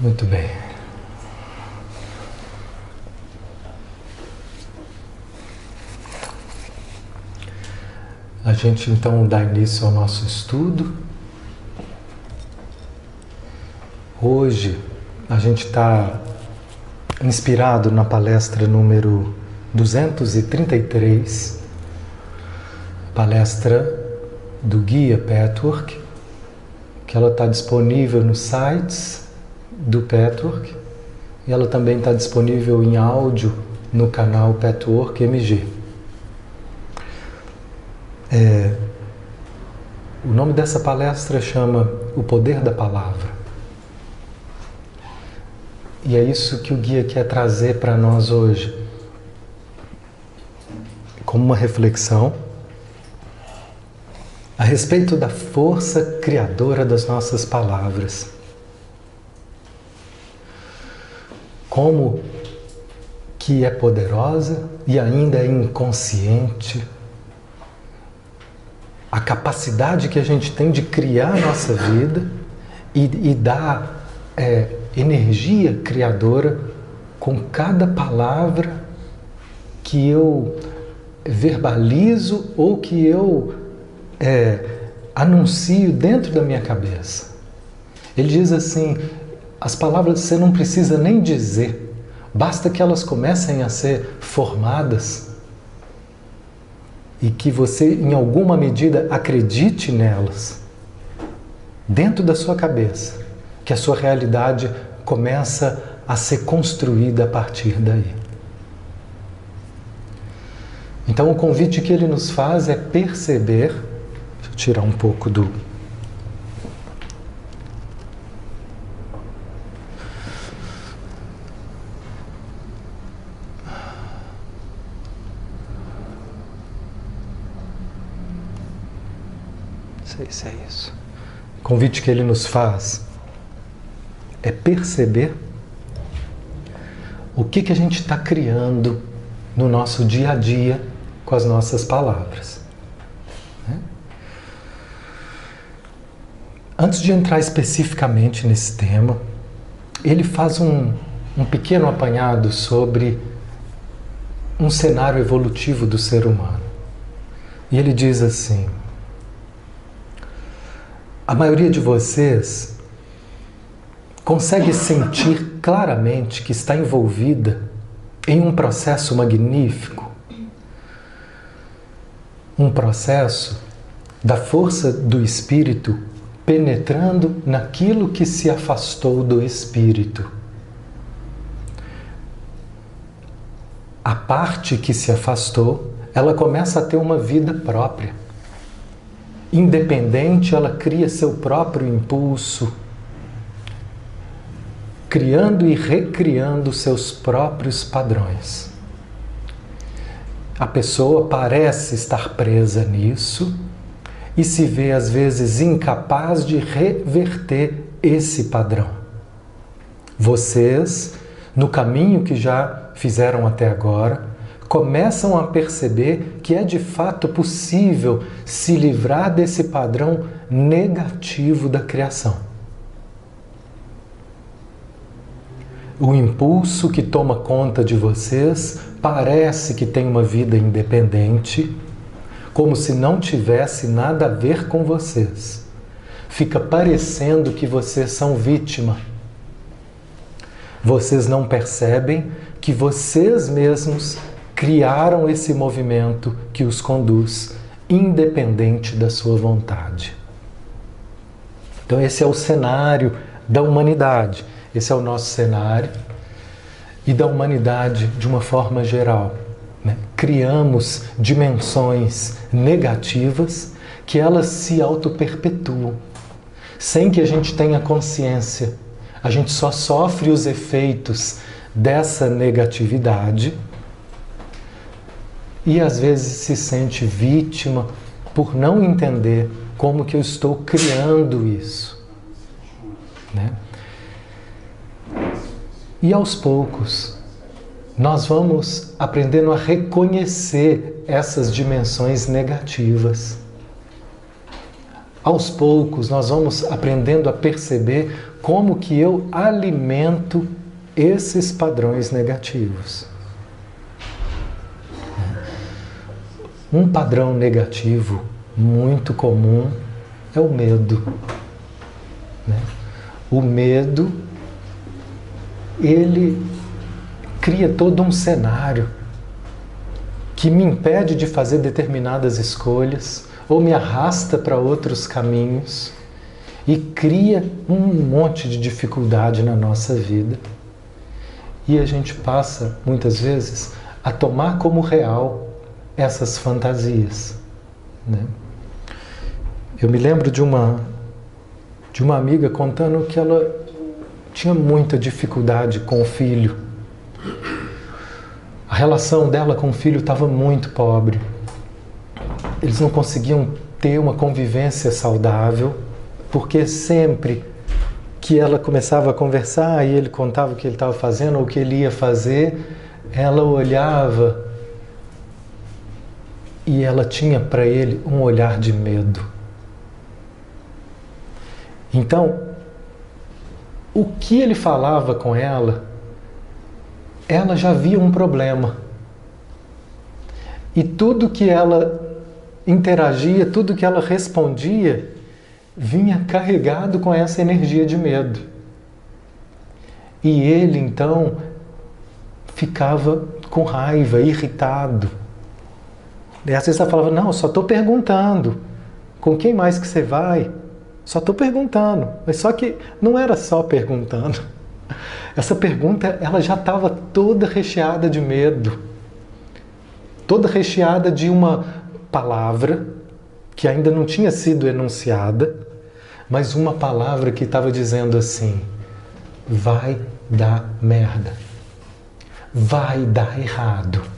Muito bem. A gente então dá início ao nosso estudo. Hoje a gente está inspirado na palestra número 233, palestra do Guia Petwork, que ela está disponível nos sites do Petwork e ela também está disponível em áudio no canal Petwork MG. É, o nome dessa palestra chama O Poder da Palavra. E é isso que o guia quer trazer para nós hoje, como uma reflexão a respeito da força criadora das nossas palavras. Como que é poderosa e ainda é inconsciente a capacidade que a gente tem de criar a nossa vida e, e dar é, energia criadora com cada palavra que eu verbalizo ou que eu é, anuncio dentro da minha cabeça. Ele diz assim: as palavras você não precisa nem dizer, basta que elas comecem a ser formadas e que você, em alguma medida, acredite nelas, dentro da sua cabeça, que a sua realidade começa a ser construída a partir daí. Então, o convite que ele nos faz é perceber tirar um pouco do. Não sei se é isso. O convite que ele nos faz é perceber o que, que a gente está criando no nosso dia a dia com as nossas palavras. Antes de entrar especificamente nesse tema, ele faz um, um pequeno apanhado sobre um cenário evolutivo do ser humano. E ele diz assim: a maioria de vocês consegue sentir claramente que está envolvida em um processo magnífico, um processo da força do espírito penetrando naquilo que se afastou do espírito. A parte que se afastou, ela começa a ter uma vida própria. Independente, ela cria seu próprio impulso, criando e recriando seus próprios padrões. A pessoa parece estar presa nisso e se vê às vezes incapaz de reverter esse padrão. Vocês, no caminho que já fizeram até agora, começam a perceber que é de fato possível se livrar desse padrão negativo da criação. O impulso que toma conta de vocês parece que tem uma vida independente como se não tivesse nada a ver com vocês. Fica parecendo que vocês são vítima. Vocês não percebem que vocês mesmos criaram esse movimento que os conduz, independente da sua vontade. Então, esse é o cenário da humanidade, esse é o nosso cenário e da humanidade de uma forma geral né, criamos dimensões negativas que elas se auto-perpetuam, sem que a gente tenha consciência. A gente só sofre os efeitos dessa negatividade e às vezes se sente vítima por não entender como que eu estou criando isso. Né? E aos poucos, nós vamos aprendendo a reconhecer essas dimensões negativas. Aos poucos, nós vamos aprendendo a perceber como que eu alimento esses padrões negativos. Um padrão negativo muito comum é o medo. Né? O medo, ele cria todo um cenário que me impede de fazer determinadas escolhas ou me arrasta para outros caminhos e cria um monte de dificuldade na nossa vida. E a gente passa, muitas vezes, a tomar como real essas fantasias. Né? Eu me lembro de uma, de uma amiga contando que ela tinha muita dificuldade com o filho. A relação dela com o filho estava muito pobre. Eles não conseguiam ter uma convivência saudável, porque sempre que ela começava a conversar e ele contava o que ele estava fazendo ou o que ele ia fazer, ela olhava e ela tinha para ele um olhar de medo. Então, o que ele falava com ela, ela já via um problema. E tudo que ela interagia, tudo que ela respondia, vinha carregado com essa energia de medo. E ele então ficava com raiva, irritado. E às vezes ela falava: Não, só estou perguntando. Com quem mais que você vai? Só estou perguntando. Mas só que não era só perguntando. Essa pergunta ela já estava toda recheada de medo, toda recheada de uma palavra que ainda não tinha sido enunciada, mas uma palavra que estava dizendo assim: vai dar merda, vai dar errado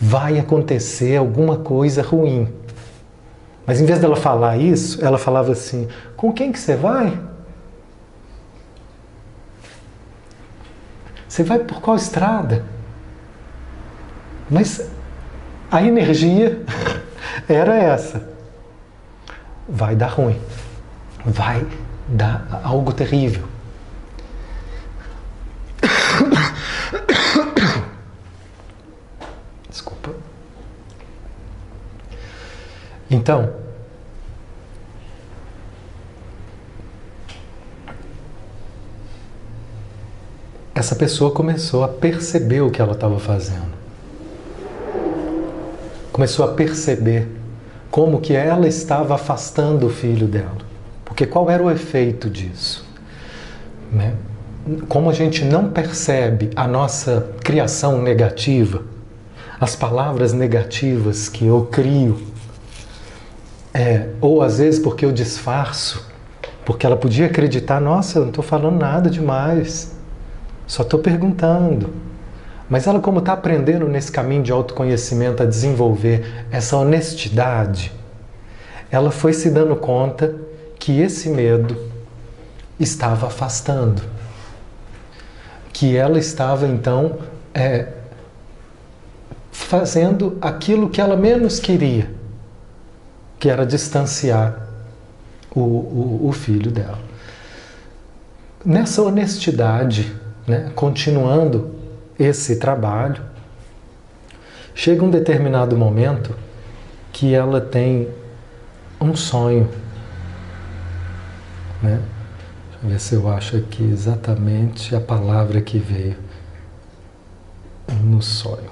vai acontecer alguma coisa ruim. Mas em vez dela falar isso, ela falava assim: com quem que você vai? Você vai por qual estrada? Mas a energia era essa. Vai dar ruim. Vai dar algo terrível. Então, essa pessoa começou a perceber o que ela estava fazendo. Começou a perceber como que ela estava afastando o filho dela. Porque qual era o efeito disso? Né? Como a gente não percebe a nossa criação negativa, as palavras negativas que eu crio é, ou às vezes porque eu disfarço, porque ela podia acreditar, nossa, eu não estou falando nada demais, só estou perguntando. Mas ela, como está aprendendo nesse caminho de autoconhecimento a desenvolver essa honestidade, ela foi se dando conta que esse medo estava afastando. Que ela estava então é, fazendo aquilo que ela menos queria que era distanciar o, o, o filho dela. Nessa honestidade, né, continuando esse trabalho, chega um determinado momento que ela tem um sonho. Né? Deixa eu ver se eu acho aqui exatamente a palavra que veio no sonho.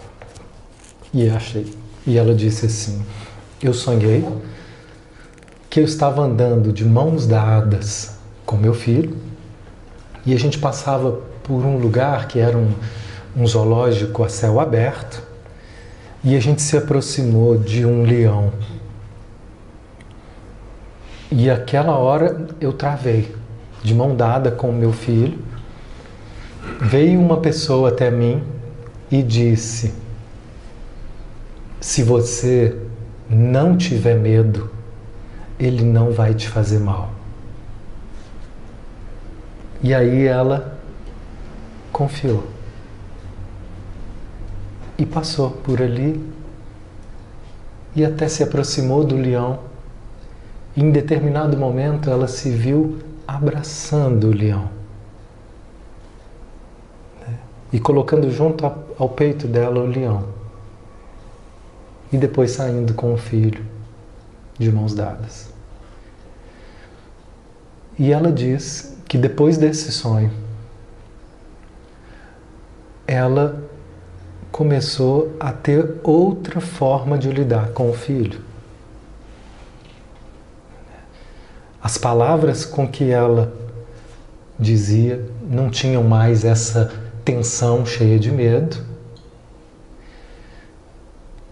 E achei. E ela disse assim: Eu sonhei que eu estava andando de mãos dadas com meu filho e a gente passava por um lugar que era um, um zoológico a céu aberto e a gente se aproximou de um leão. E aquela hora eu travei, de mão dada com meu filho. Veio uma pessoa até mim e disse: Se você não tiver medo, ele não vai te fazer mal. E aí ela confiou. E passou por ali e até se aproximou do leão. E em determinado momento ela se viu abraçando o leão. e colocando junto ao peito dela o leão. E depois saindo com o filho, de mãos dadas. E ela diz que depois desse sonho, ela começou a ter outra forma de lidar com o filho. As palavras com que ela dizia não tinham mais essa tensão cheia de medo.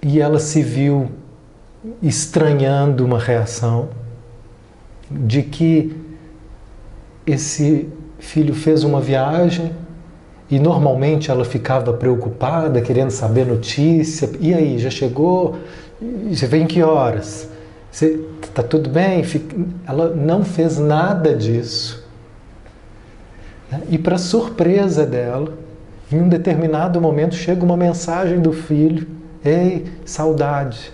E ela se viu estranhando uma reação de que esse filho fez uma viagem e normalmente ela ficava preocupada, querendo saber notícia. E aí, já chegou? Você vem que horas? Você tá tudo bem? Ela não fez nada disso. E para surpresa dela, em um determinado momento chega uma mensagem do filho: "Ei, saudade".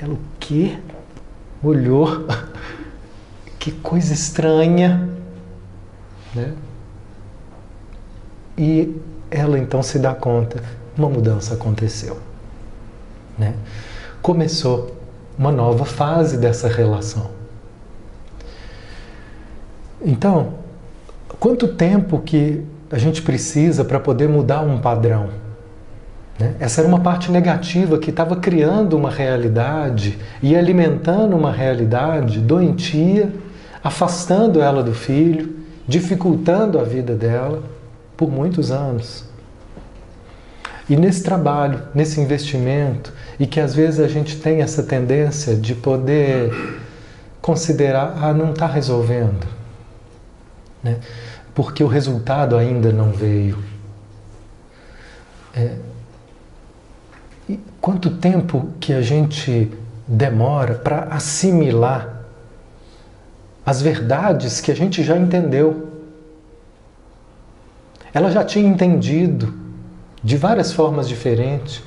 Ela o quê? Olhou. que coisa estranha, né? E ela então se dá conta, uma mudança aconteceu. Né? Começou uma nova fase dessa relação. Então, quanto tempo que a gente precisa para poder mudar um padrão? Né? Essa era uma parte negativa que estava criando uma realidade e alimentando uma realidade doentia, afastando ela do filho, dificultando a vida dela por muitos anos. E nesse trabalho, nesse investimento, e que às vezes a gente tem essa tendência de poder considerar, ah, não está resolvendo, né? porque o resultado ainda não veio. É, quanto tempo que a gente demora para assimilar as verdades que a gente já entendeu? Ela já tinha entendido de várias formas diferentes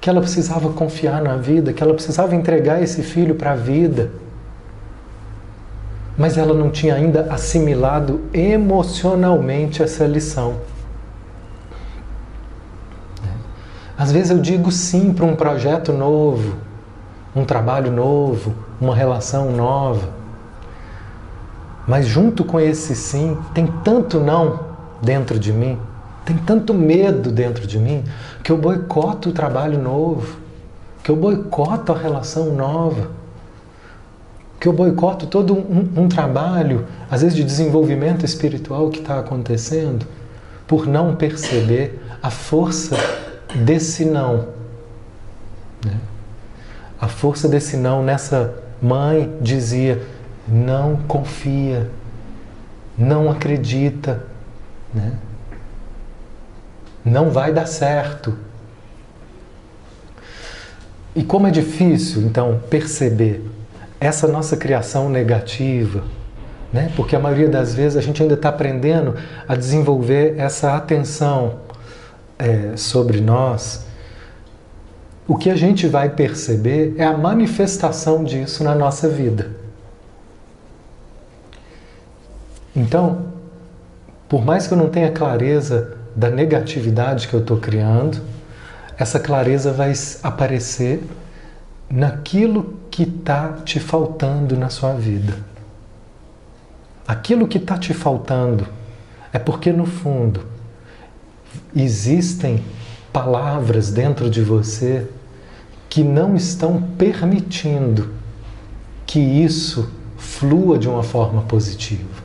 que ela precisava confiar na vida, que ela precisava entregar esse filho para a vida. Mas ela não tinha ainda assimilado emocionalmente essa lição. Às vezes eu digo sim para um projeto novo, um trabalho novo, uma relação nova. Mas junto com esse sim, tem tanto não dentro de mim, tem tanto medo dentro de mim, que eu boicoto o trabalho novo, que eu boicoto a relação nova, que eu boicoto todo um, um trabalho, às vezes de desenvolvimento espiritual que está acontecendo, por não perceber a força desse não. Né? A força desse não nessa mãe dizia: não confia, não acredita, né? Não vai dar certo. E como é difícil, então, perceber essa nossa criação negativa, né? porque a maioria das vezes a gente ainda está aprendendo a desenvolver essa atenção é, sobre nós. O que a gente vai perceber é a manifestação disso na nossa vida. Então, por mais que eu não tenha clareza da negatividade que eu estou criando, essa clareza vai aparecer naquilo que está te faltando na sua vida. Aquilo que está te faltando é porque, no fundo, existem palavras dentro de você que não estão permitindo que isso flua de uma forma positiva.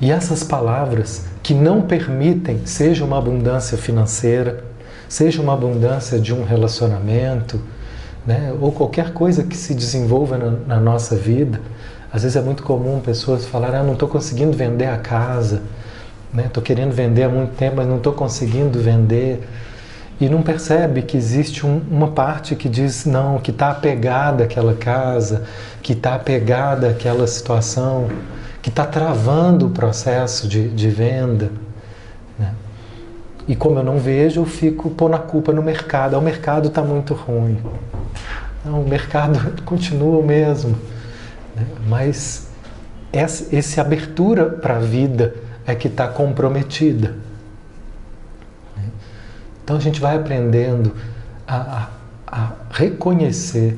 E essas palavras que não permitem, seja uma abundância financeira, seja uma abundância de um relacionamento, né, ou qualquer coisa que se desenvolva na, na nossa vida. Às vezes é muito comum pessoas falarem: ah, não estou conseguindo vender a casa, estou né, querendo vender há muito tempo, mas não estou conseguindo vender. E não percebe que existe um, uma parte que diz não, que está apegada àquela casa, que está apegada àquela situação que está travando o processo de, de venda. Né? E como eu não vejo, eu fico pondo a culpa no mercado. Ah, o mercado está muito ruim. Não, o mercado continua o mesmo. Né? Mas essa, essa abertura para a vida é que está comprometida. Então a gente vai aprendendo a, a, a reconhecer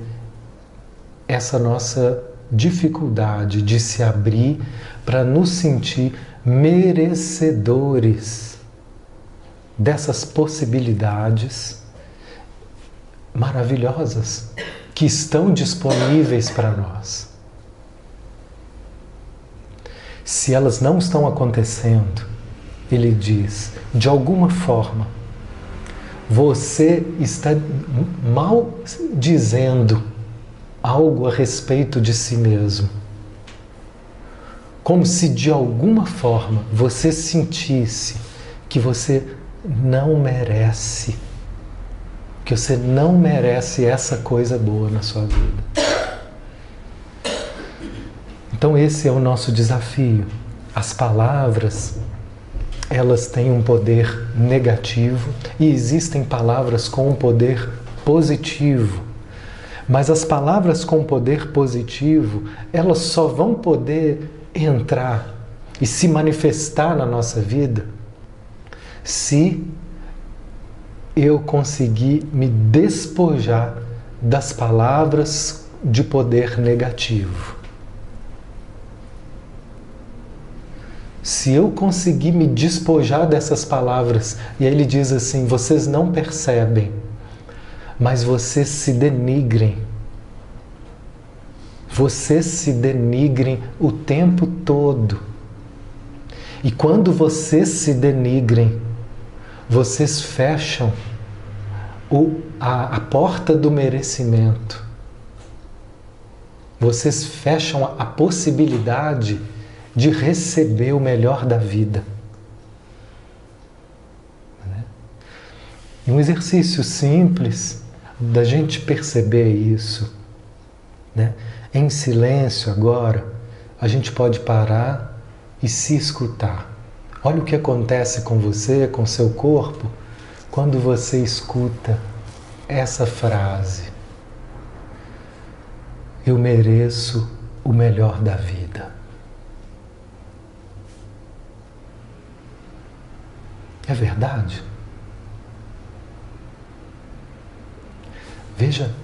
essa nossa dificuldade de se abrir para nos sentir merecedores dessas possibilidades maravilhosas que estão disponíveis para nós. Se elas não estão acontecendo, ele diz, de alguma forma, você está mal dizendo algo a respeito de si mesmo. Como se de alguma forma você sentisse que você não merece, que você não merece essa coisa boa na sua vida. Então, esse é o nosso desafio. As palavras, elas têm um poder negativo e existem palavras com um poder positivo. Mas as palavras com poder positivo, elas só vão poder entrar e se manifestar na nossa vida se eu conseguir me despojar das palavras de poder negativo. Se eu conseguir me despojar dessas palavras, e aí ele diz assim: vocês não percebem, mas vocês se denigrem. Vocês se denigrem o tempo todo. E quando vocês se denigrem, vocês fecham o, a, a porta do merecimento. Vocês fecham a, a possibilidade de receber o melhor da vida. Né? Um exercício simples da gente perceber isso, né? em silêncio agora, a gente pode parar e se escutar. Olha o que acontece com você, com seu corpo, quando você escuta essa frase: Eu mereço o melhor da vida. É verdade? Veja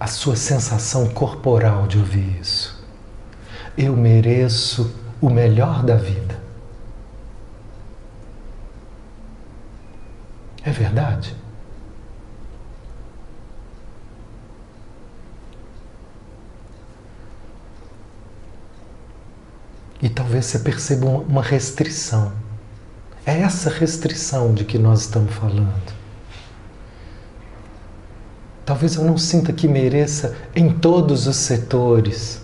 a sua sensação corporal de ouvir isso. Eu mereço o melhor da vida. É verdade? E talvez você perceba uma restrição. É essa restrição de que nós estamos falando. Talvez eu não sinta que mereça em todos os setores.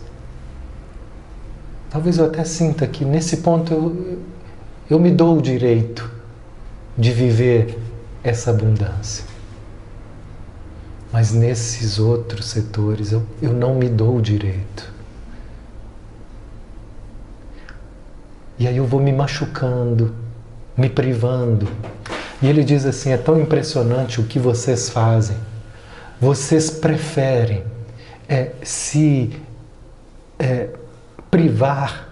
Talvez eu até sinta que nesse ponto eu, eu me dou o direito de viver essa abundância. Mas nesses outros setores eu, eu não me dou o direito. E aí eu vou me machucando, me privando. E ele diz assim: é tão impressionante o que vocês fazem. Vocês preferem é, se é, privar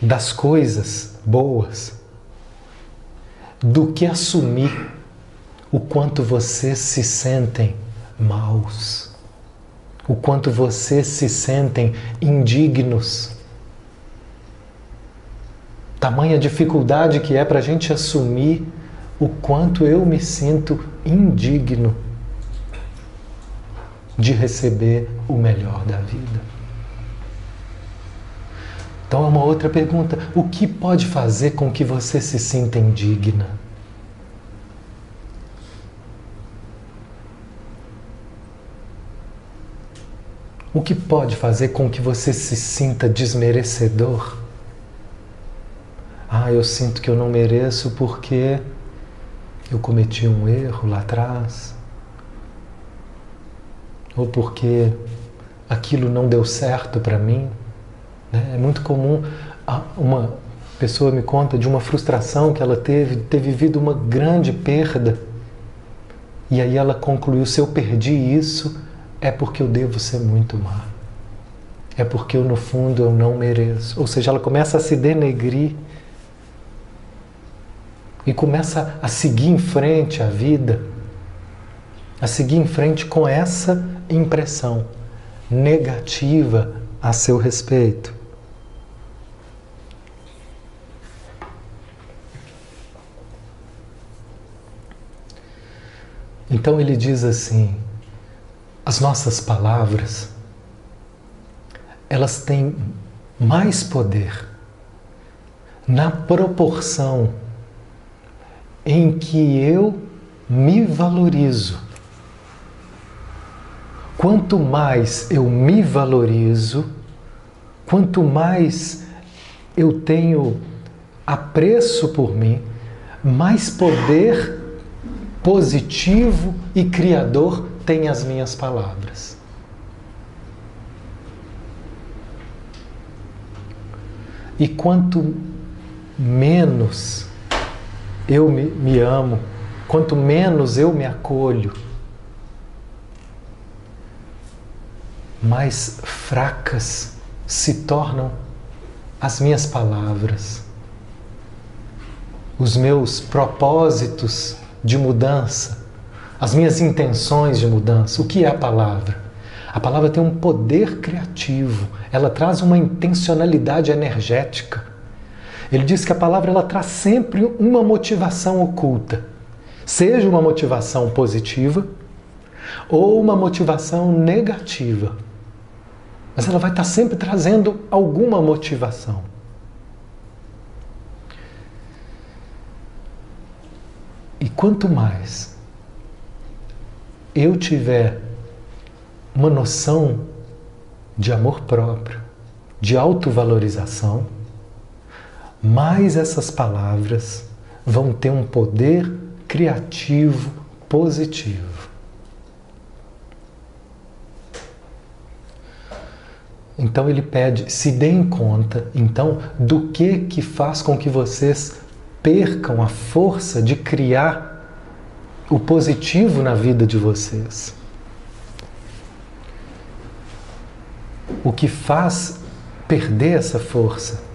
das coisas boas do que assumir o quanto vocês se sentem maus, o quanto vocês se sentem indignos Tamanha dificuldade que é para a gente assumir o quanto eu me sinto indigno de receber o melhor da vida. Então é uma outra pergunta: o que pode fazer com que você se sinta indigna? O que pode fazer com que você se sinta desmerecedor? Ah, eu sinto que eu não mereço porque eu cometi um erro lá atrás. Ou porque aquilo não deu certo para mim. Né? É muito comum uma pessoa me conta de uma frustração que ela teve, ter vivido uma grande perda. E aí ela concluiu: se eu perdi isso, é porque eu devo ser muito má. É porque eu, no fundo, eu não mereço. Ou seja, ela começa a se denegrir e começa a seguir em frente a vida, a seguir em frente com essa impressão negativa a seu respeito. Então ele diz assim: as nossas palavras, elas têm mais poder na proporção em que eu me valorizo. Quanto mais eu me valorizo, quanto mais eu tenho apreço por mim, mais poder positivo e criador tem as minhas palavras. E quanto menos eu me, me amo, quanto menos eu me acolho, mais fracas se tornam as minhas palavras, os meus propósitos de mudança, as minhas intenções de mudança. O que é a palavra? A palavra tem um poder criativo, ela traz uma intencionalidade energética. Ele diz que a palavra ela traz sempre uma motivação oculta, seja uma motivação positiva ou uma motivação negativa. Mas ela vai estar sempre trazendo alguma motivação. E quanto mais eu tiver uma noção de amor próprio, de autovalorização, mais essas palavras vão ter um poder criativo positivo. Então ele pede, se deem conta, então, do que que faz com que vocês percam a força de criar o positivo na vida de vocês. O que faz perder essa força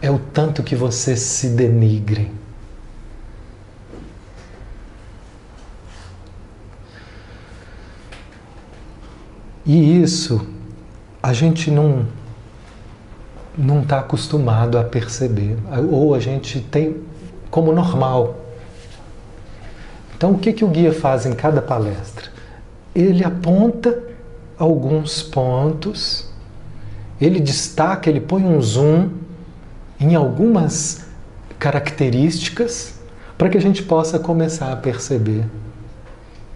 é o tanto que vocês se denigrem. E isso a gente não não está acostumado a perceber, ou a gente tem como normal. Então, o que, que o guia faz em cada palestra? Ele aponta alguns pontos, ele destaca, ele põe um zoom em algumas características para que a gente possa começar a perceber.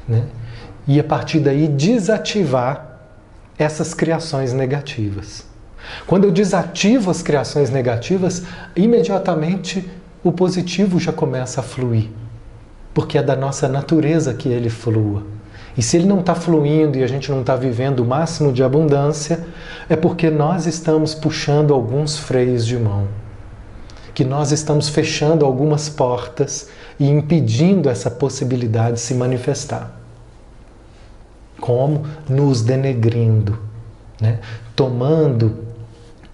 Né? E a partir daí desativar essas criações negativas. Quando eu desativo as criações negativas, imediatamente o positivo já começa a fluir, porque é da nossa natureza que ele flua. E se ele não está fluindo e a gente não está vivendo o máximo de abundância, é porque nós estamos puxando alguns freios de mão que nós estamos fechando algumas portas e impedindo essa possibilidade de se manifestar. Como? Nos denegrindo, né? tomando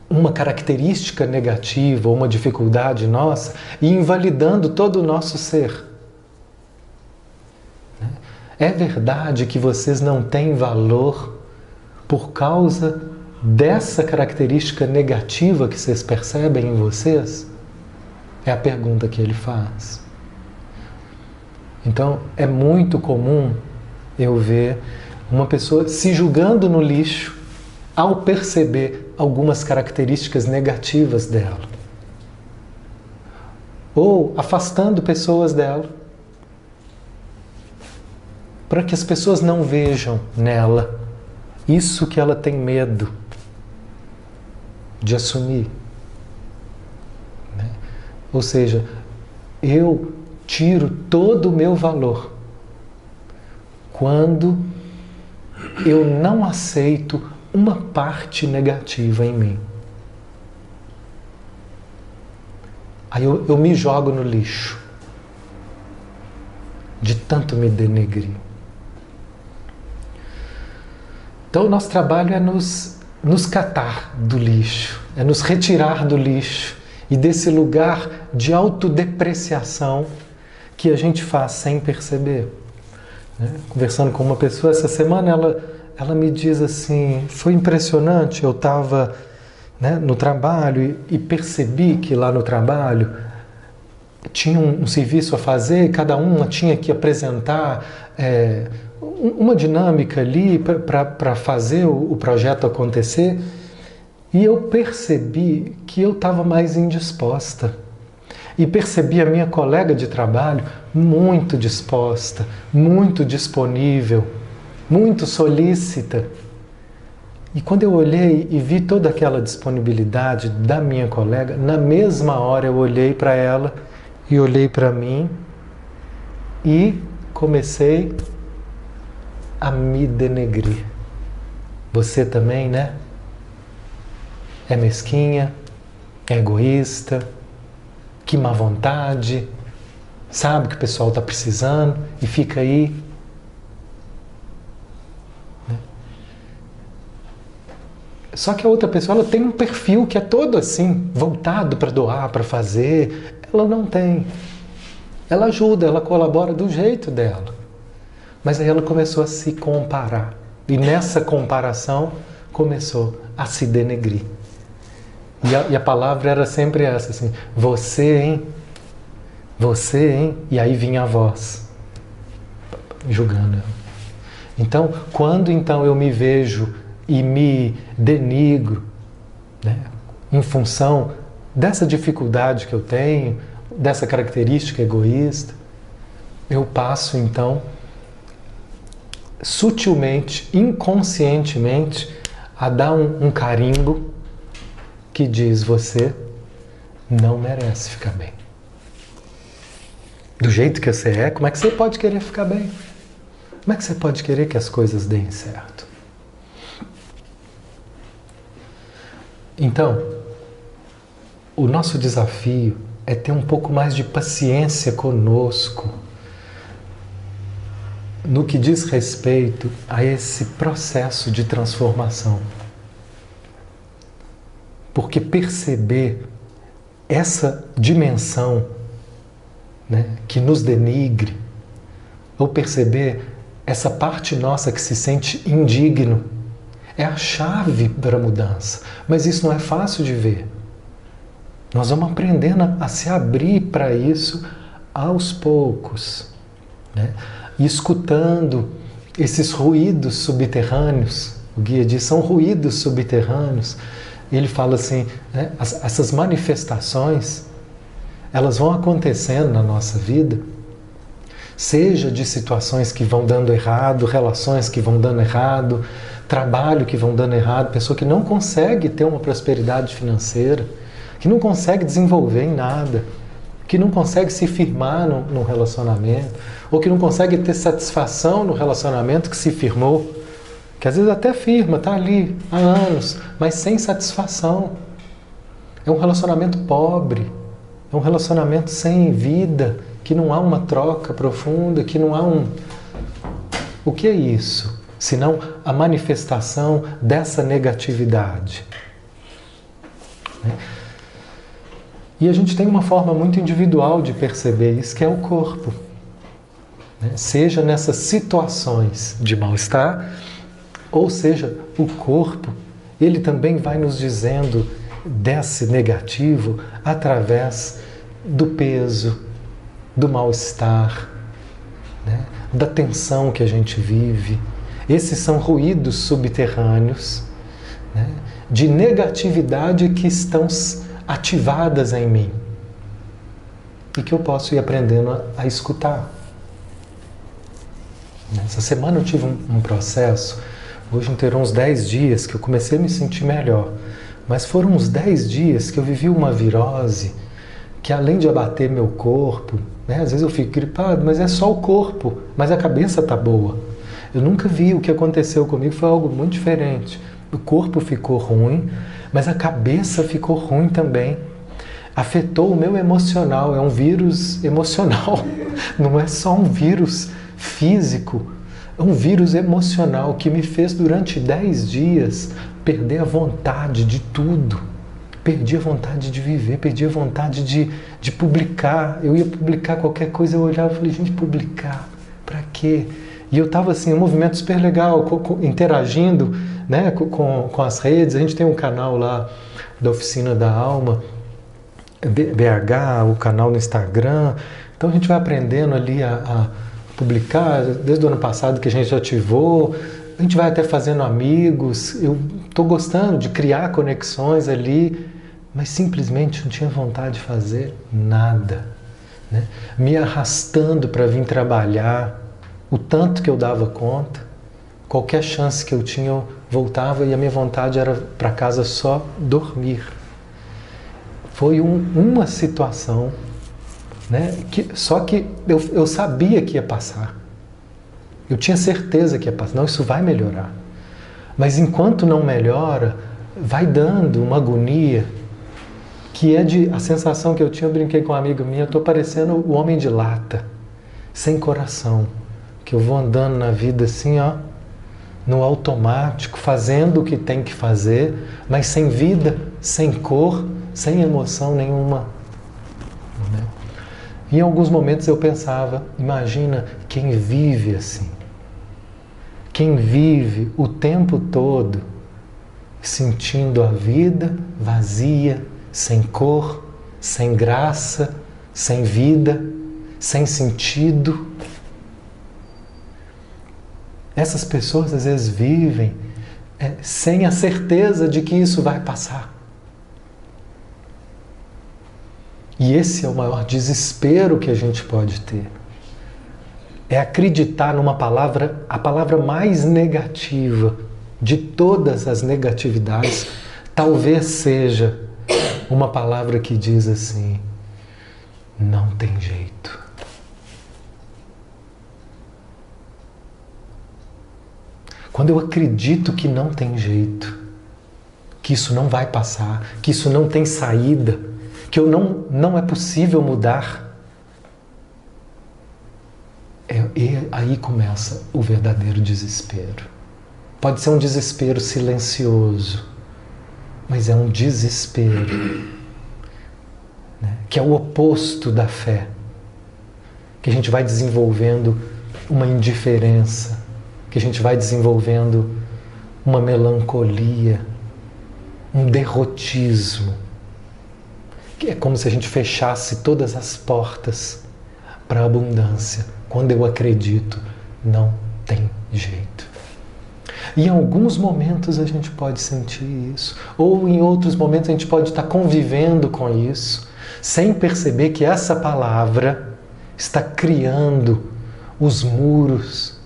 uma característica negativa ou uma dificuldade nossa e invalidando todo o nosso ser. Né? É verdade que vocês não têm valor por causa dessa característica negativa que vocês percebem em vocês? É a pergunta que ele faz. Então, é muito comum eu ver uma pessoa se julgando no lixo ao perceber algumas características negativas dela. Ou afastando pessoas dela para que as pessoas não vejam nela isso que ela tem medo de assumir. Ou seja, eu tiro todo o meu valor quando eu não aceito uma parte negativa em mim. Aí eu, eu me jogo no lixo, de tanto me denegrir. Então, o nosso trabalho é nos, nos catar do lixo, é nos retirar do lixo e desse lugar de autodepreciação que a gente faz sem perceber. Né? Conversando com uma pessoa essa semana, ela, ela me diz assim: foi impressionante, eu estava né, no trabalho e, e, percebi que lá no trabalho tinha um, um serviço a fazer cada uma tinha que apresentar. É, uma dinâmica ali para fazer o, o projeto acontecer e eu percebi que eu estava mais indisposta. E percebi a minha colega de trabalho muito disposta, muito disponível, muito solícita. E quando eu olhei e vi toda aquela disponibilidade da minha colega, na mesma hora eu olhei para ela e olhei para mim e comecei a me denegrir. Você também, né? É mesquinha, é egoísta, que má vontade, sabe que o pessoal está precisando e fica aí. Né? Só que a outra pessoa ela tem um perfil que é todo assim, voltado para doar, para fazer. Ela não tem. Ela ajuda, ela colabora do jeito dela. Mas aí ela começou a se comparar. E nessa comparação começou a se denegrir. E a, e a palavra era sempre essa, assim, você, hein? Você, hein? E aí vinha a voz, julgando. Então, quando então eu me vejo e me denigro, né, em função dessa dificuldade que eu tenho, dessa característica egoísta, eu passo então sutilmente, inconscientemente, a dar um, um carimbo que diz: você não merece ficar bem. Do jeito que você é, como é que você pode querer ficar bem? Como é que você pode querer que as coisas deem certo? Então, o nosso desafio é ter um pouco mais de paciência conosco no que diz respeito a esse processo de transformação. Porque perceber essa dimensão né, que nos denigre, ou perceber essa parte nossa que se sente indigno, é a chave para a mudança. Mas isso não é fácil de ver. Nós vamos aprendendo a, se abrir para isso aos poucos. Né? e escutando esses ruídos subterrâneos. O guia diz: são ruídos subterrâneos. Ele fala assim: né, essas manifestações elas vão acontecendo na nossa vida, seja de situações que vão dando errado, relações que vão dando errado, trabalho que vão dando errado, pessoa que não consegue ter uma prosperidade financeira, que não consegue desenvolver em nada, que não consegue se firmar num relacionamento ou que não consegue ter satisfação no relacionamento que se firmou, que às vezes até firma, está ali há anos, mas sem satisfação. É um relacionamento pobre, é um relacionamento sem vida, que não há uma troca profunda, que não há um. O que é isso? Senão a manifestação dessa negatividade. Né? E a gente tem uma forma muito individual de perceber isso, que é o corpo né? seja nessas situações de mal-estar, ou seja, o corpo, ele também vai nos dizendo desse negativo através do peso, do mal-estar, né? da tensão que a gente vive. Esses são ruídos subterrâneos né? de negatividade que estão ativadas em mim e que eu posso ir aprendendo a, a escutar. Essa semana eu tive um, um processo, hoje inteirou uns 10 dias que eu comecei a me sentir melhor. Mas foram uns 10 dias que eu vivi uma virose que além de abater meu corpo, né, às vezes eu fico gripado, mas é só o corpo, mas a cabeça tá boa. Eu nunca vi o que aconteceu comigo, foi algo muito diferente. O corpo ficou ruim, mas a cabeça ficou ruim também. Afetou o meu emocional, é um vírus emocional, não é só um vírus físico, um vírus emocional que me fez durante 10 dias perder a vontade de tudo. perdi a vontade de viver, perdi a vontade de, de publicar. Eu ia publicar qualquer coisa, eu olhava e falei, gente, publicar, para quê? E eu estava assim, um movimento super legal, interagindo né, com, com as redes. A gente tem um canal lá da Oficina da Alma, BH, o canal no Instagram. Então a gente vai aprendendo ali a, a publicar, desde o ano passado que a gente ativou. A gente vai até fazendo amigos. Eu estou gostando de criar conexões ali, mas simplesmente não tinha vontade de fazer nada. Né? Me arrastando para vir trabalhar, o tanto que eu dava conta, qualquer chance que eu tinha, eu voltava e a minha vontade era para casa só dormir. Foi um, uma situação, né? Que, só que eu, eu sabia que ia passar. Eu tinha certeza que ia passar. Não, isso vai melhorar. Mas enquanto não melhora, vai dando uma agonia que é de a sensação que eu tinha, eu brinquei com uma amiga minha, eu estou parecendo o homem de lata, sem coração que eu vou andando na vida assim, ó, no automático, fazendo o que tem que fazer, mas sem vida, sem cor, sem emoção nenhuma. Em alguns momentos eu pensava, imagina quem vive assim. Quem vive o tempo todo sentindo a vida vazia, sem cor, sem graça, sem vida, sem sentido. Essas pessoas às vezes vivem é, sem a certeza de que isso vai passar. E esse é o maior desespero que a gente pode ter. É acreditar numa palavra, a palavra mais negativa de todas as negatividades, talvez seja uma palavra que diz assim: não tem jeito. Quando eu acredito que não tem jeito, que isso não vai passar, que isso não tem saída, que eu não, não é possível mudar, é, e aí começa o verdadeiro desespero. Pode ser um desespero silencioso, mas é um desespero né, que é o oposto da fé, que a gente vai desenvolvendo uma indiferença, que a gente vai desenvolvendo uma melancolia, um derrotismo, que é como se a gente fechasse todas as portas para a abundância. Quando eu acredito, não tem jeito. Em alguns momentos a gente pode sentir isso, ou em outros momentos a gente pode estar convivendo com isso, sem perceber que essa palavra está criando os muros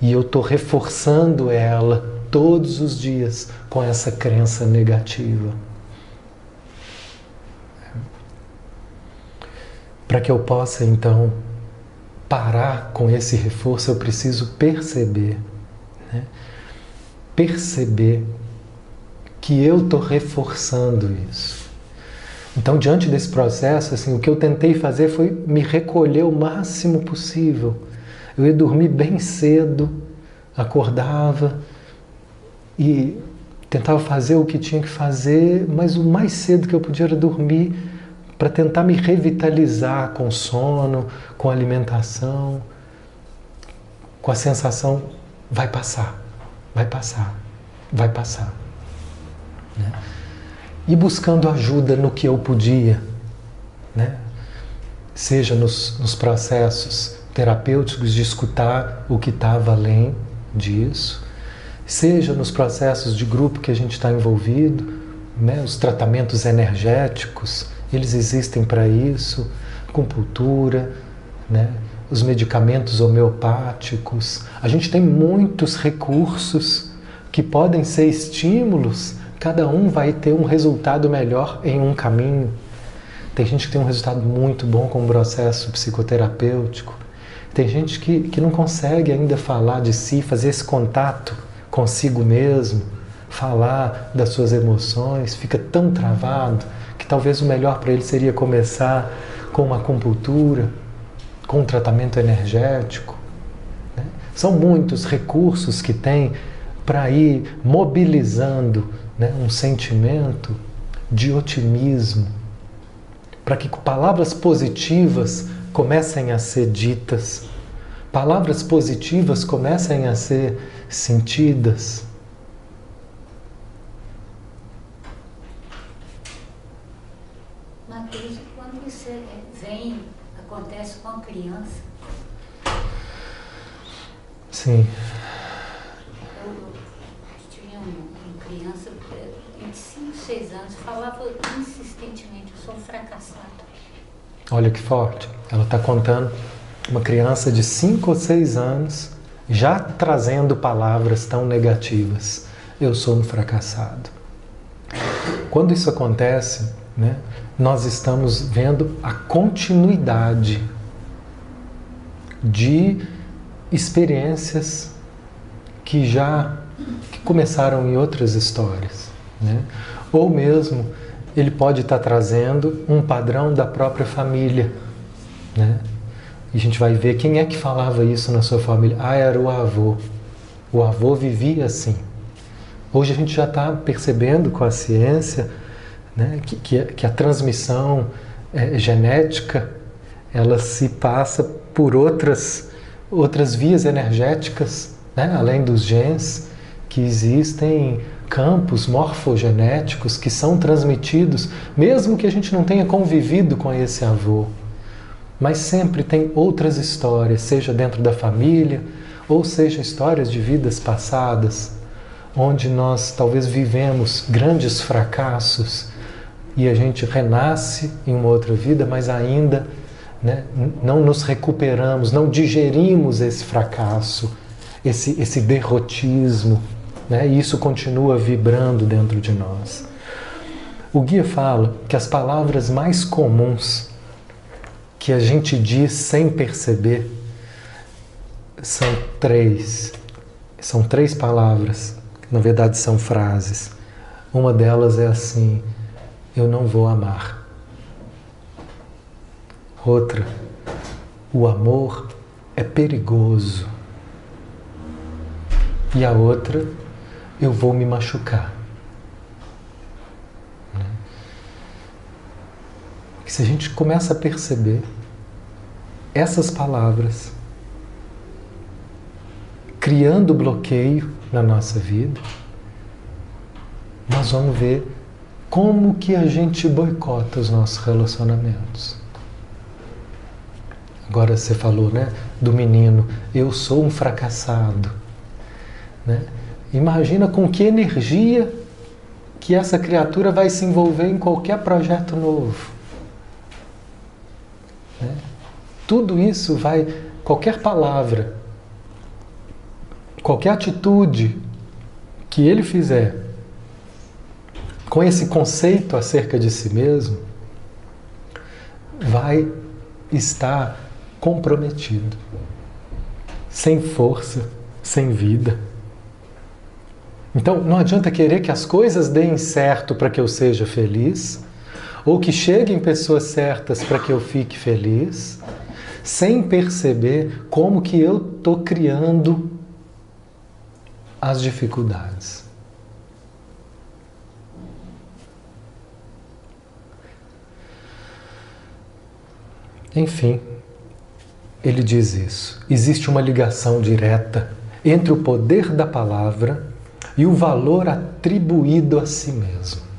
e eu estou reforçando ela todos os dias com essa crença negativa. Para que eu possa então parar com esse reforço, eu preciso perceber, né? perceber que eu estou reforçando isso. Então, diante desse processo, assim, o que eu tentei fazer foi me recolher o máximo possível eu ia dormir bem cedo, acordava e tentava fazer o que tinha que fazer, mas o mais cedo que eu podia era dormir para tentar me revitalizar com sono, com alimentação, com a sensação vai passar, vai passar, vai passar. Né? E buscando ajuda no que eu podia, né? seja nos, nos processos terapêuticos de escutar o que estava além disso, seja nos processos de grupo que a gente está envolvido, né, os tratamentos energéticos, eles existem para isso, acupuntura, né, os medicamentos homeopáticos. A gente tem muitos recursos que podem ser estímulos, cada um vai ter um resultado melhor em um caminho. Tem gente que tem um resultado muito bom com o processo psicoterapêutico, tem gente que, que não consegue ainda falar de si, fazer esse contato consigo mesmo, falar das suas emoções, fica tão travado que talvez o melhor para ele seria começar com uma acupuntura, com um tratamento energético. Né? São muitos recursos que tem para ir mobilizando né, um sentimento, de otimismo, para que palavras positivas comecem a ser ditas, palavras positivas comecem a ser sentidas. Mateus, quando isso é, vem, acontece com a criança. Sim. Eu tinha uma criança de 5, 6 anos, falava insistentemente, eu sou um fracassado. Olha que forte. Ela está contando uma criança de 5 ou 6 anos já trazendo palavras tão negativas. Eu sou um fracassado. Quando isso acontece, né, nós estamos vendo a continuidade de experiências que já que começaram em outras histórias. Né? Ou mesmo ele pode estar trazendo um padrão da própria família. Né? E a gente vai ver quem é que falava isso na sua família. Ah, era o avô. O avô vivia assim. Hoje a gente já está percebendo com a ciência né, que, que, que, a transmissão é, genética ela se passa por outras, outras vias energéticas, né, além dos genes, que existem campos morfogenéticos que são transmitidos, mesmo que a gente não tenha convivido com esse avô. Mas sempre tem outras histórias, seja dentro da família, ou seja histórias de vidas passadas, onde nós talvez vivemos grandes fracassos e a gente renasce em uma outra vida, mas ainda né, não nos recuperamos, não digerimos esse fracasso, esse, esse derrotismo, né, e isso continua vibrando dentro de nós. O guia fala que as palavras mais comuns que a gente diz sem perceber são três. São três palavras, na verdade são frases. Uma delas é assim: eu não vou amar. Outra, o amor é perigoso. E a outra, eu vou me machucar. que se a gente começa a perceber essas palavras criando bloqueio na nossa vida, nós vamos ver como que a gente boicota os nossos relacionamentos. Agora você falou, né, do menino, eu sou um fracassado, né? Imagina com que energia que essa criatura vai se envolver em qualquer projeto novo. Né? Tudo isso vai, qualquer palavra, qualquer atitude que ele fizer com esse conceito acerca de si mesmo, vai estar comprometido, sem força, sem vida. Então não adianta querer que as coisas deem certo para que eu seja feliz ou que cheguem pessoas certas para que eu fique feliz, sem perceber como que eu estou criando as dificuldades. Enfim, ele diz isso. Existe uma ligação direta entre o poder da palavra e o valor atribuído a si mesmo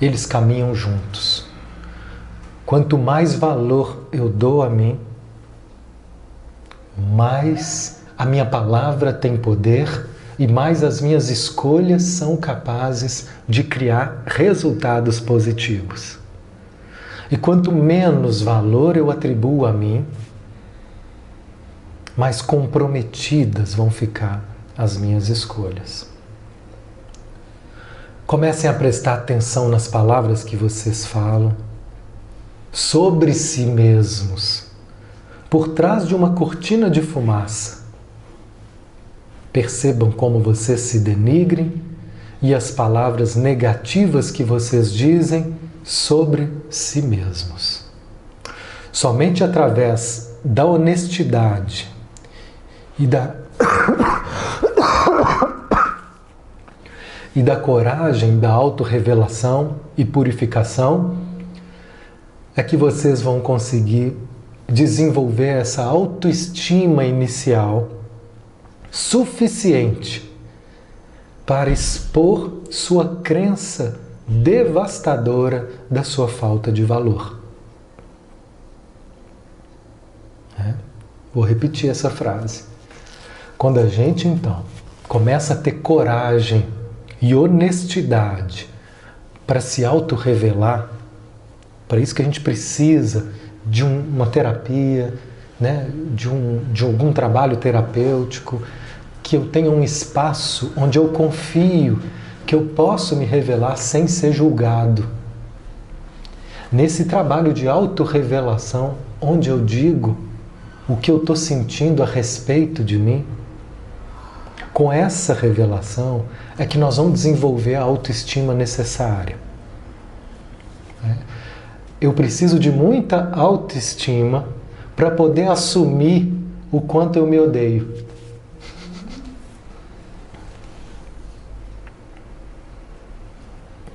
eles caminham juntos. Quanto mais valor eu dou a mim, mais a minha palavra tem poder e mais as minhas escolhas são capazes de criar resultados positivos. E quanto menos valor eu atribuo a mim, mais comprometidas vão ficar as minhas escolhas. Comecem a prestar atenção nas palavras que vocês falam sobre si mesmos, por trás de uma cortina de fumaça. Percebam como vocês se denigrem e as palavras negativas que vocês dizem sobre si mesmos. Somente através da honestidade e da e da coragem da autorrevelação e purificação, é que vocês vão conseguir desenvolver essa autoestima inicial suficiente para expor sua crença devastadora da sua falta de valor. É? Vou repetir essa frase. Quando a gente então começa a ter coragem e honestidade para se autorrevelar, para isso que a gente precisa de um, uma terapia, né? de, um, de algum trabalho terapêutico, que eu tenha um espaço onde eu confio que eu posso me revelar sem ser julgado. Nesse trabalho de autorrevelação, onde eu digo o que eu estou sentindo a respeito de mim, com essa revelação é que nós vamos desenvolver a autoestima necessária. É. Eu preciso de muita autoestima para poder assumir o quanto eu me odeio.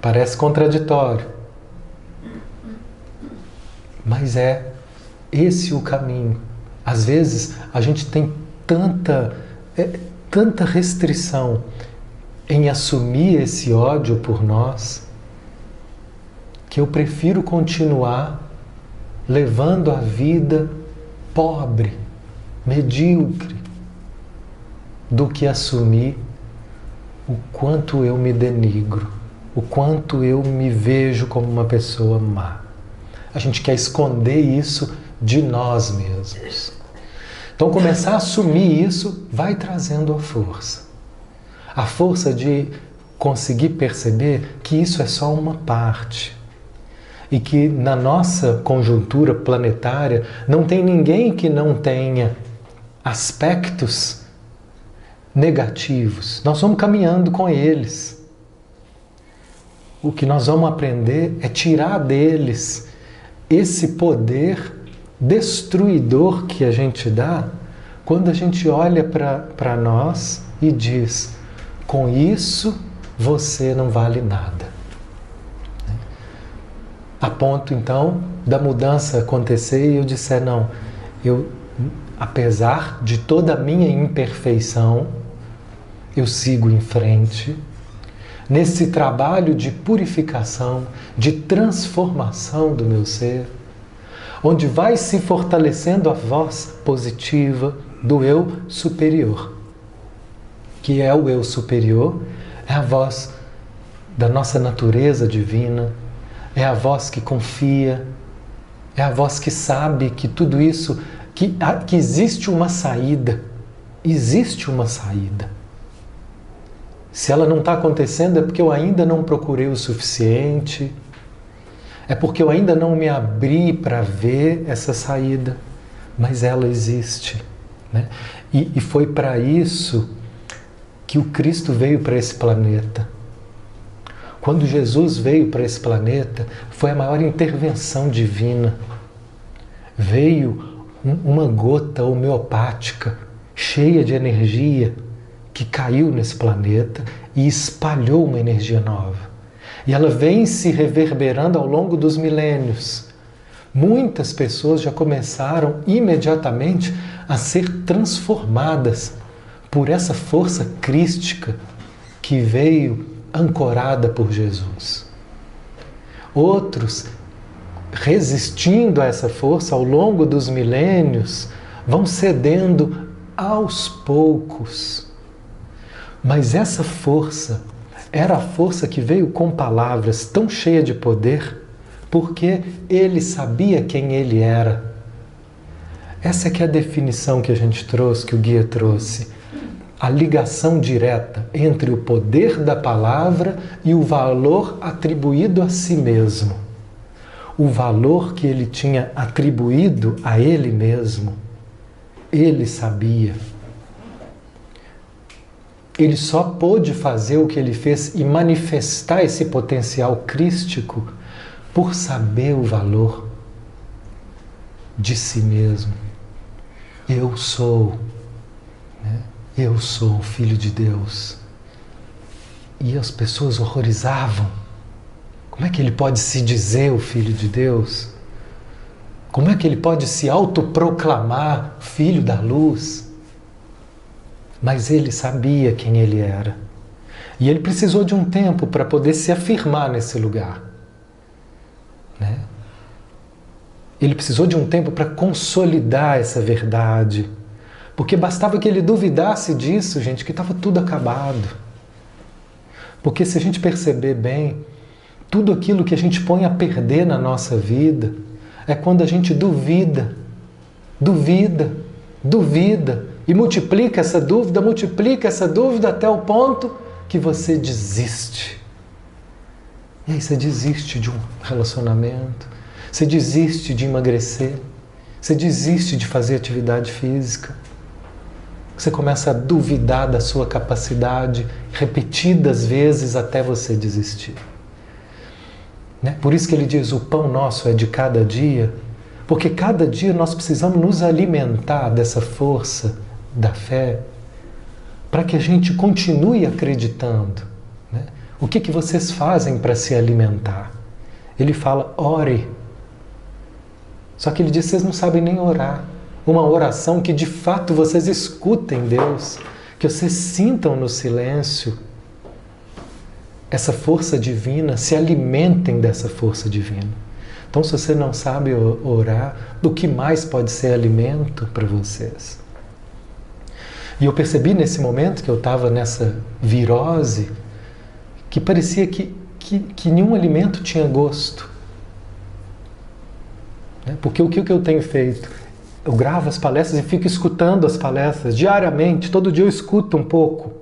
Parece contraditório. Mas é esse o caminho. Às vezes a gente tem tanta, é, tanta restrição em assumir esse ódio por nós que eu prefiro continuar levando a vida pobre, medíocre, do que assumir o quanto eu me denigro o quanto eu me vejo como uma pessoa má. A gente quer esconder isso de nós mesmos. Então, começar a assumir isso vai trazendo a força. A força de conseguir perceber que isso é só uma parte. E que na nossa conjuntura planetária não tem ninguém que não tenha aspectos negativos. Nós vamos caminhando com eles o que nós vamos aprender é tirar deles esse poder destruidor que a gente dá quando a gente olha para nós e diz: com isso você não vale nada. A ponto então da mudança acontecer e eu disser: não, eu, apesar de toda a minha imperfeição, eu sigo em frente nesse trabalho de purificação, de transformação do meu ser, onde vai se fortalecendo a voz positiva do eu superior. Que é o eu superior, é a voz da nossa natureza divina, é a voz que confia, é a voz que sabe que tudo isso, que, que existe uma saída, existe uma saída. Se ela não está acontecendo, é porque eu ainda não procurei o suficiente, é porque eu ainda não me abri para ver essa saída, mas ela existe. Né? E, e foi para isso que o Cristo veio para esse planeta. Quando Jesus veio para esse planeta, foi a maior intervenção divina. Veio uma gota homeopática, cheia de energia que caiu nesse planeta e espalhou uma energia nova. E ela vem se reverberando ao longo dos milênios. Muitas pessoas já começaram imediatamente a ser transformadas por essa força crística que veio ancorada por Jesus. Outros, resistindo a essa força ao longo dos milênios, vão cedendo aos poucos mas essa força era a força que veio com palavras tão cheia de poder, porque ele sabia quem ele era. Essa é que é a definição que a gente trouxe, que o guia trouxe. A ligação direta entre o poder da palavra e o valor atribuído a si mesmo. O valor que ele tinha atribuído a ele mesmo. Ele sabia ele só pôde fazer o que ele fez e manifestar esse potencial crístico por saber o valor de si mesmo. Eu sou, né? eu sou filho de Deus. E as pessoas horrorizavam. Como é que ele pode se dizer o Filho de Deus? Como é que ele pode se autoproclamar Filho da Luz? Mas ele sabia quem ele era. E ele precisou de um tempo para poder se afirmar nesse lugar. Né? Ele precisou de um tempo para consolidar essa verdade. Porque bastava que ele duvidasse disso, gente, que estava tudo acabado. Porque se a gente perceber bem, tudo aquilo que a gente põe a perder na nossa vida é quando a gente duvida, duvida, duvida e multiplica essa dúvida, multiplica essa dúvida até o ponto que você desiste. E aí você desiste de um relacionamento, você desiste de emagrecer, você desiste de fazer atividade física. Você começa a duvidar da sua capacidade repetidas vezes até você desistir. Né? Por isso que ele diz: o pão nosso é de cada dia, porque cada dia nós precisamos nos alimentar dessa força da fé para que a gente continue acreditando. Né? O que, que vocês fazem para se alimentar? Ele fala: ore. Só que ele diz: vocês não sabem nem orar. Uma oração que de fato vocês escutem Deus, que vocês sintam no silêncio essa força divina, se alimentem dessa força divina. Então, se você não sabe orar, do que mais pode ser alimento para vocês? E eu percebi nesse momento que eu estava nessa virose que parecia que, que, que nenhum alimento tinha gosto. Né? Porque o que, o que eu tenho feito? Eu gravo as palestras e fico escutando as palestras diariamente, todo dia eu escuto um pouco.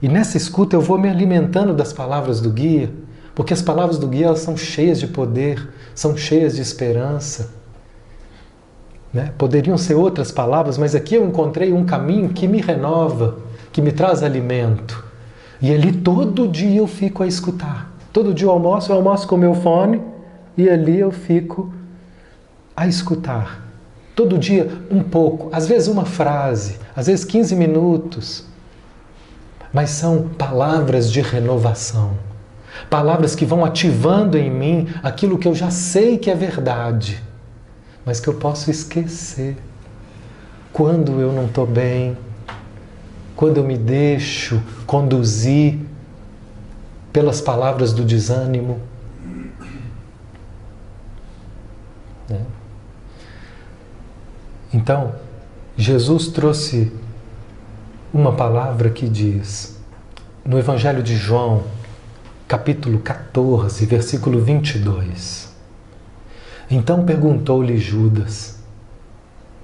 E nessa escuta eu vou me alimentando das palavras do guia, porque as palavras do guia elas são cheias de poder, são cheias de esperança. Né? Poderiam ser outras palavras, mas aqui eu encontrei um caminho que me renova, que me traz alimento. E ali todo dia eu fico a escutar. Todo dia eu almoço, eu almoço com meu fone e ali eu fico a escutar. Todo dia um pouco, às vezes uma frase, às vezes 15 minutos. Mas são palavras de renovação. Palavras que vão ativando em mim aquilo que eu já sei que é verdade mas que eu posso esquecer quando eu não estou bem, quando eu me deixo conduzir pelas palavras do desânimo. Né? Então, Jesus trouxe uma palavra que diz, no Evangelho de João, capítulo 14, versículo 22. Então perguntou-lhe Judas: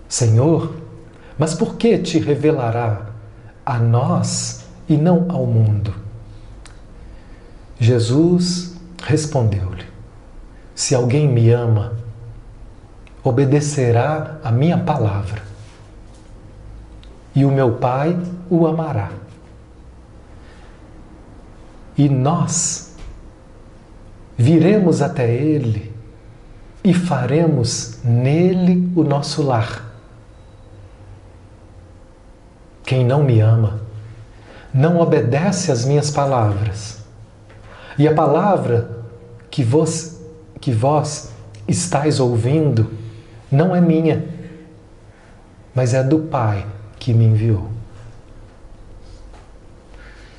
Senhor, mas por que te revelará a nós e não ao mundo? Jesus respondeu-lhe: Se alguém me ama, obedecerá a minha palavra, e o meu Pai o amará. E nós viremos até ele e faremos nele o nosso lar. Quem não me ama não obedece às minhas palavras. E a palavra que vos, que vós estáis ouvindo não é minha, mas é do Pai que me enviou.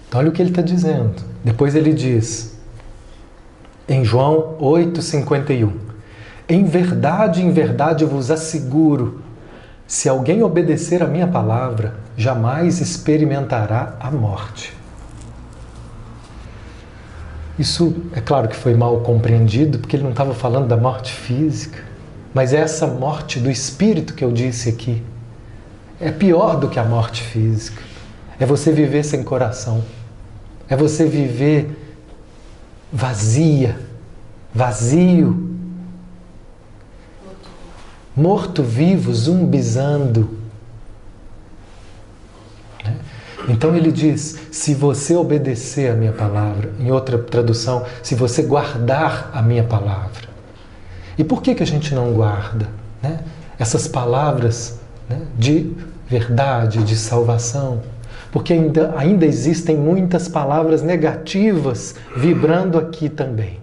Então, olha o que ele está dizendo. Depois ele diz, em João 8,51. Em verdade, em verdade vos asseguro: se alguém obedecer a minha palavra, jamais experimentará a morte. Isso é claro que foi mal compreendido, porque ele não estava falando da morte física, mas é essa morte do espírito que eu disse aqui. É pior do que a morte física. É você viver sem coração. É você viver vazia, vazio, morto-vivo, zumbizando. Né? Então ele diz: se você obedecer a minha palavra, em outra tradução, se você guardar a minha palavra. E por que, que a gente não guarda né? essas palavras né? de verdade, de salvação? porque ainda, ainda existem muitas palavras negativas vibrando aqui também.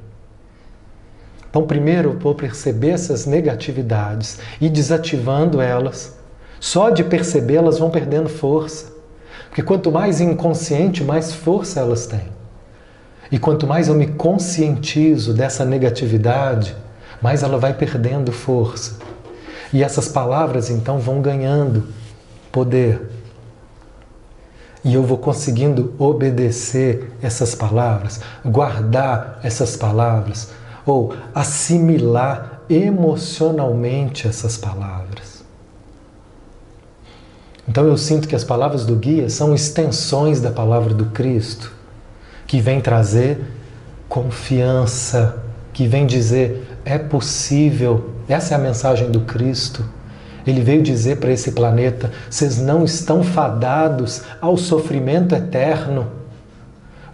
Então, primeiro eu vou perceber essas negatividades e desativando elas. Só de perceber elas vão perdendo força. Porque quanto mais inconsciente, mais força elas têm. E quanto mais eu me conscientizo dessa negatividade, mais ela vai perdendo força. E essas palavras então vão ganhando poder. E eu vou conseguindo obedecer essas palavras, guardar essas palavras, ou assimilar emocionalmente essas palavras. Então eu sinto que as palavras do guia são extensões da palavra do Cristo, que vem trazer confiança, que vem dizer é possível. Essa é a mensagem do Cristo. Ele veio dizer para esse planeta: vocês não estão fadados ao sofrimento eterno.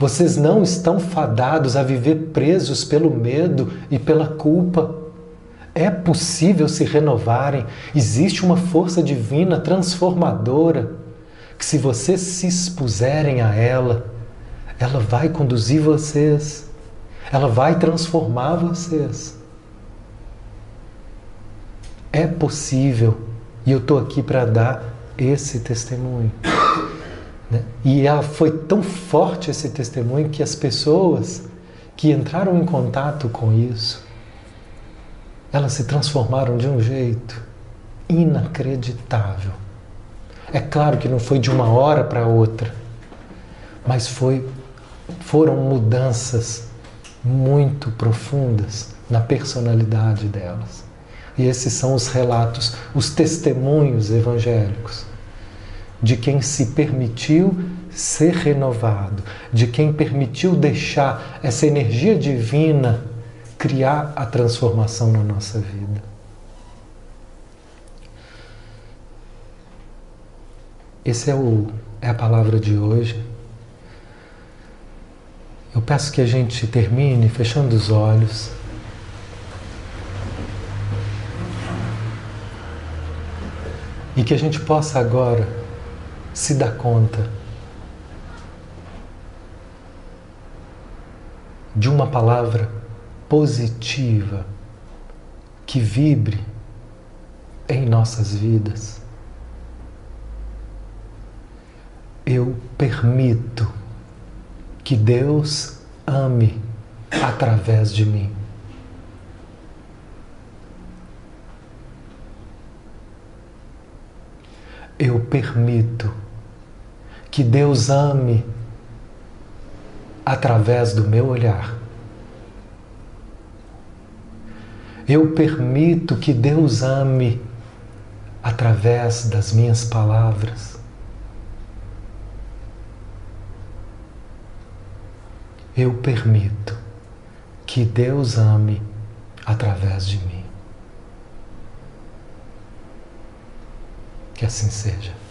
Vocês não estão fadados a viver presos pelo medo e pela culpa. É possível se renovarem. Existe uma força divina transformadora que, se vocês se expuserem a ela, ela vai conduzir vocês, ela vai transformar vocês. É possível e eu estou aqui para dar esse testemunho. Né? E ela foi tão forte esse testemunho que as pessoas que entraram em contato com isso, elas se transformaram de um jeito inacreditável. É claro que não foi de uma hora para outra, mas foi, foram mudanças muito profundas na personalidade delas. E esses são os relatos, os testemunhos evangélicos de quem se permitiu ser renovado, de quem permitiu deixar essa energia divina criar a transformação na nossa vida. Essa é, o, é a palavra de hoje. Eu peço que a gente termine fechando os olhos. E que a gente possa agora se dar conta de uma palavra positiva que vibre em nossas vidas. Eu permito que Deus ame através de mim. eu permito que Deus ame através do meu olhar. Eu permito que Deus ame através das minhas palavras. Eu permito que Deus ame através de mim. Que assim seja.